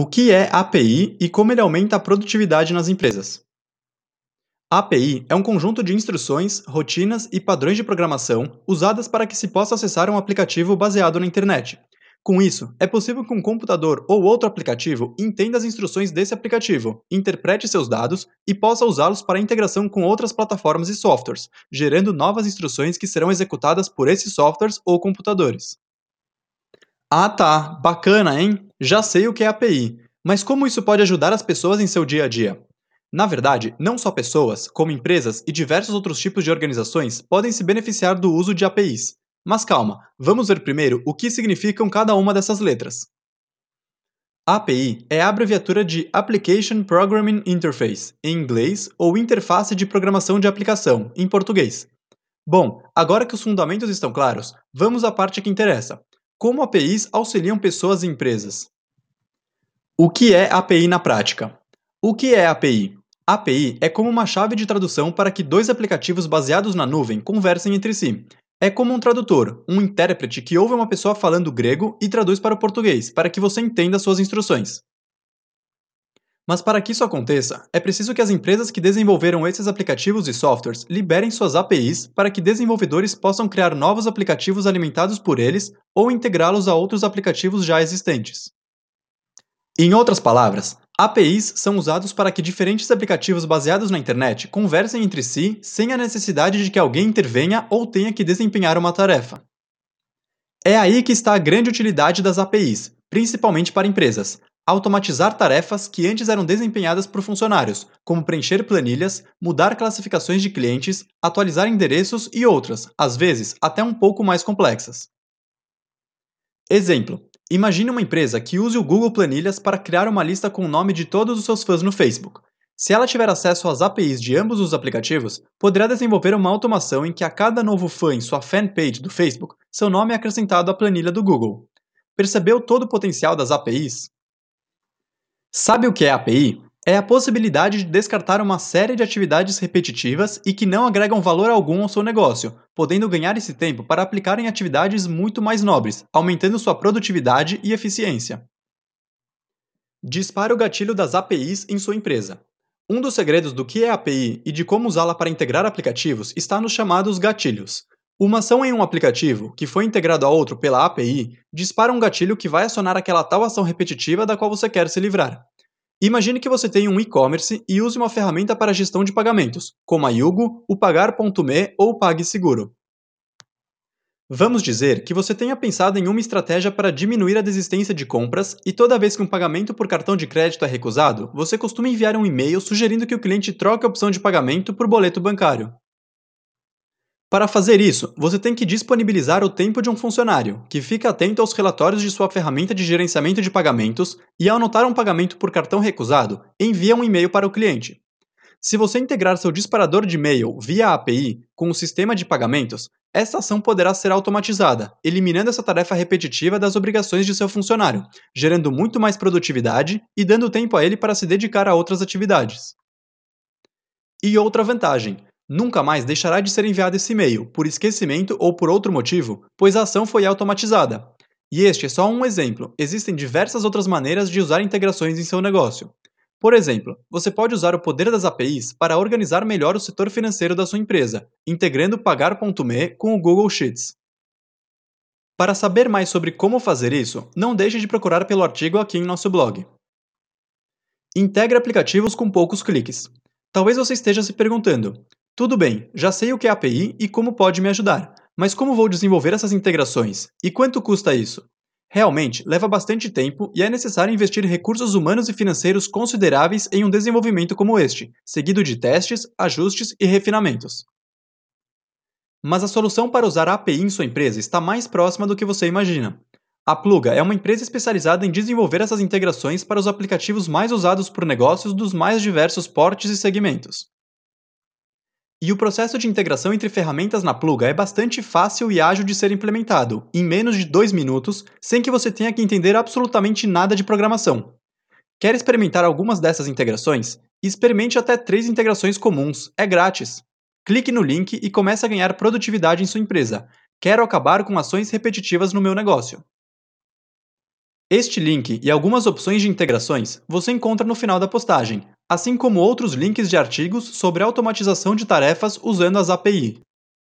O que é API e como ele aumenta a produtividade nas empresas? API é um conjunto de instruções, rotinas e padrões de programação usadas para que se possa acessar um aplicativo baseado na internet. Com isso, é possível que um computador ou outro aplicativo entenda as instruções desse aplicativo, interprete seus dados e possa usá-los para integração com outras plataformas e softwares, gerando novas instruções que serão executadas por esses softwares ou computadores. Ah tá, bacana, hein? Já sei o que é API, mas como isso pode ajudar as pessoas em seu dia a dia? Na verdade, não só pessoas, como empresas e diversos outros tipos de organizações podem se beneficiar do uso de APIs. Mas calma, vamos ver primeiro o que significam cada uma dessas letras. API é a abreviatura de Application Programming Interface, em inglês, ou Interface de Programação de Aplicação, em português. Bom, agora que os fundamentos estão claros, vamos à parte que interessa. Como APIs auxiliam pessoas e empresas? O que é API na prática? O que é API? API é como uma chave de tradução para que dois aplicativos baseados na nuvem conversem entre si. É como um tradutor, um intérprete que ouve uma pessoa falando grego e traduz para o português, para que você entenda suas instruções. Mas para que isso aconteça, é preciso que as empresas que desenvolveram esses aplicativos e softwares liberem suas APIs para que desenvolvedores possam criar novos aplicativos alimentados por eles ou integrá-los a outros aplicativos já existentes. Em outras palavras, APIs são usados para que diferentes aplicativos baseados na internet conversem entre si sem a necessidade de que alguém intervenha ou tenha que desempenhar uma tarefa. É aí que está a grande utilidade das APIs, principalmente para empresas, automatizar tarefas que antes eram desempenhadas por funcionários, como preencher planilhas, mudar classificações de clientes, atualizar endereços e outras, às vezes até um pouco mais complexas. Exemplo: Imagine uma empresa que use o Google Planilhas para criar uma lista com o nome de todos os seus fãs no Facebook. Se ela tiver acesso às APIs de ambos os aplicativos, poderá desenvolver uma automação em que a cada novo fã em sua fanpage do Facebook, seu nome é acrescentado à planilha do Google. Percebeu todo o potencial das APIs? Sabe o que é API? É a possibilidade de descartar uma série de atividades repetitivas e que não agregam valor algum ao seu negócio, podendo ganhar esse tempo para aplicar em atividades muito mais nobres, aumentando sua produtividade e eficiência. Dispare o gatilho das APIs em sua empresa. Um dos segredos do que é API e de como usá-la para integrar aplicativos está nos chamados gatilhos. Uma ação em um aplicativo, que foi integrado a outro pela API, dispara um gatilho que vai acionar aquela tal ação repetitiva da qual você quer se livrar. Imagine que você tenha um e-commerce e use uma ferramenta para gestão de pagamentos, como a Yugo, o Pagar.me ou o PagSeguro. Vamos dizer que você tenha pensado em uma estratégia para diminuir a desistência de compras e toda vez que um pagamento por cartão de crédito é recusado, você costuma enviar um e-mail sugerindo que o cliente troque a opção de pagamento por boleto bancário. Para fazer isso, você tem que disponibilizar o tempo de um funcionário, que fica atento aos relatórios de sua ferramenta de gerenciamento de pagamentos e, ao notar um pagamento por cartão recusado, envia um e-mail para o cliente. Se você integrar seu disparador de e-mail via API com o sistema de pagamentos, essa ação poderá ser automatizada, eliminando essa tarefa repetitiva das obrigações de seu funcionário, gerando muito mais produtividade e dando tempo a ele para se dedicar a outras atividades. E outra vantagem: Nunca mais deixará de ser enviado esse e-mail, por esquecimento ou por outro motivo, pois a ação foi automatizada. E este é só um exemplo, existem diversas outras maneiras de usar integrações em seu negócio. Por exemplo, você pode usar o poder das APIs para organizar melhor o setor financeiro da sua empresa, integrando Pagar.me com o Google Sheets. Para saber mais sobre como fazer isso, não deixe de procurar pelo artigo aqui em nosso blog. Integre aplicativos com poucos cliques. Talvez você esteja se perguntando: tudo bem, já sei o que é API e como pode me ajudar, mas como vou desenvolver essas integrações? E quanto custa isso? Realmente, leva bastante tempo e é necessário investir recursos humanos e financeiros consideráveis em um desenvolvimento como este, seguido de testes, ajustes e refinamentos. Mas a solução para usar a API em sua empresa está mais próxima do que você imagina. A Pluga é uma empresa especializada em desenvolver essas integrações para os aplicativos mais usados por negócios dos mais diversos portes e segmentos. E o processo de integração entre ferramentas na Pluga é bastante fácil e ágil de ser implementado, em menos de dois minutos, sem que você tenha que entender absolutamente nada de programação. Quer experimentar algumas dessas integrações? Experimente até três integrações comuns, é grátis. Clique no link e comece a ganhar produtividade em sua empresa. Quero acabar com ações repetitivas no meu negócio. Este link e algumas opções de integrações você encontra no final da postagem, assim como outros links de artigos sobre automatização de tarefas usando as API.